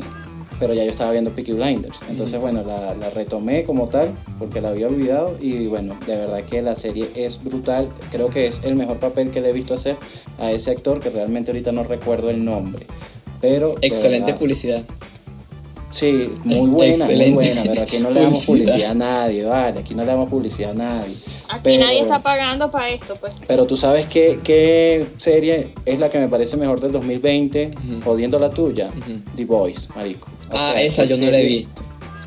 pero ya yo estaba viendo Peaky Blinders. Entonces, bueno, la, la retomé como tal, porque la había olvidado. Y bueno, de verdad que la serie es brutal. Creo que es el mejor papel que le he visto hacer a ese actor, que realmente ahorita no recuerdo el nombre. Pero. Excelente verdad, publicidad. Sí, muy buena, Excelente muy buena. Pero aquí no le damos publicidad. a nadie, vale. Aquí no le damos publicidad a nadie. Aquí Pero- nadie está pagando para esto, pues. pero tú sabes qué, qué serie es la que me parece mejor del 2020, jodiendo la tuya. The Voice, marico. O ah, sea, esa yo no la he serie- visto.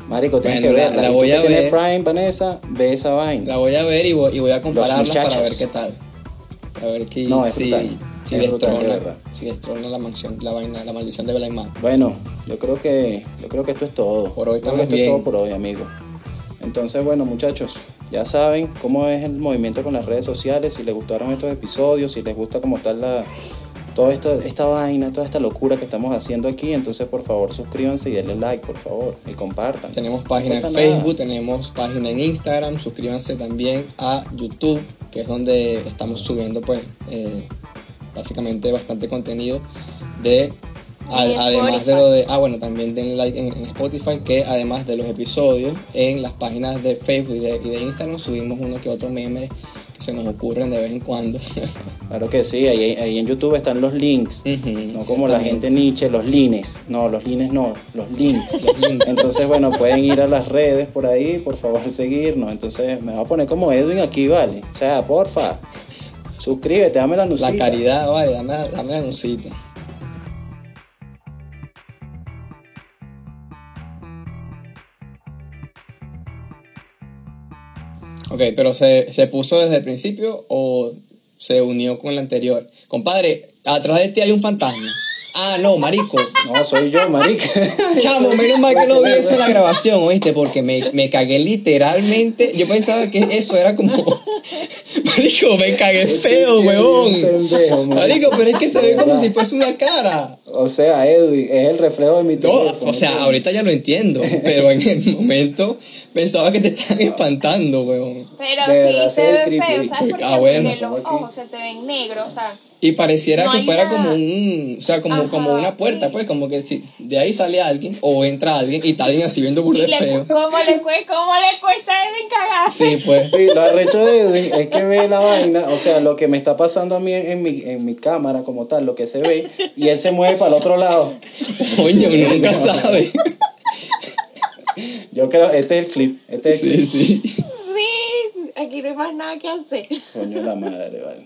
Marico, tienes Bueno, que la- verla. la voy a tienes ver. Prime, Vanessa, ve esa vaina. La voy a ver y voy, y voy a compararlas para ver qué tal. A ver qué, No, es si, brutal. si Es destrona, si destrona la mansión, la vaina, la maldición de Man. Bueno, yo creo que yo creo que esto es todo. Por hoy estamos esto bien. es todo por hoy, amigo. Entonces, bueno, muchachos, ya saben cómo es el movimiento con las redes sociales, si les gustaron estos episodios, si les gusta como tal la toda esta, esta vaina, toda esta locura que estamos haciendo aquí, entonces por favor suscríbanse y denle like, por favor, y compartan. Tenemos página en nada. Facebook, tenemos página en Instagram, suscríbanse también a YouTube, que es donde estamos subiendo pues eh, básicamente bastante contenido de además de lo de ah bueno también denle like en, en Spotify que además de los episodios en las páginas de Facebook y de, y de Instagram subimos uno que otro meme que se nos ocurren de vez en cuando Claro que sí, ahí, ahí en YouTube están los links. No como la gente Nietzsche, los lines. No, los lines no, los links. Los links. Entonces, bueno, pueden ir a las redes por ahí, por favor, seguirnos. Entonces, me voy a poner como Edwin aquí, ¿vale? O sea, porfa, suscríbete, dame la nucita. la caridad vale dame, dame la nucita Ok, pero se, se puso desde el principio o se unió con el anterior. Compadre, atrás de ti hay un fantasma. Ah, no, marico. No, soy yo, marica. Chamo, menos mal que no vi eso en la grabación, ¿oíste? Porque me, me cagué literalmente. Yo pensaba que eso era como. Marico, me cagué feo, pendejo, marico. Marico, pero es que se ve como si fuese una cara. O sea, Edwin, es el reflejo de mi No, teléfono. o sea, ahorita ya lo entiendo, pero en el momento pensaba que te estaban espantando, huevón. Pero sí se se ve feo, ¿sabes por qué? Ah, bueno. Porque los ojos se te ven negros, o sea. Y pareciera No que fuera nada. como un, o sea, como, Ajá, como una puerta, sí. pues, como que si de ahí sale alguien o entra alguien y está alguien así viendo burde feo. ¿cómo, le, ¿Cómo le cuesta a Edwin cagarse? Sí, pues. Sí, lo arrecho de Edwin es que ve la vaina, o sea, lo que me está pasando a mí en mi, en mi cámara como tal, lo que se ve, y él se mueve para el otro lado. Coño, nunca sabe. Yo creo, este es el clip, este es el Sí, clip. sí. Sí, aquí no hay más nada que hacer. Coño la madre, vale.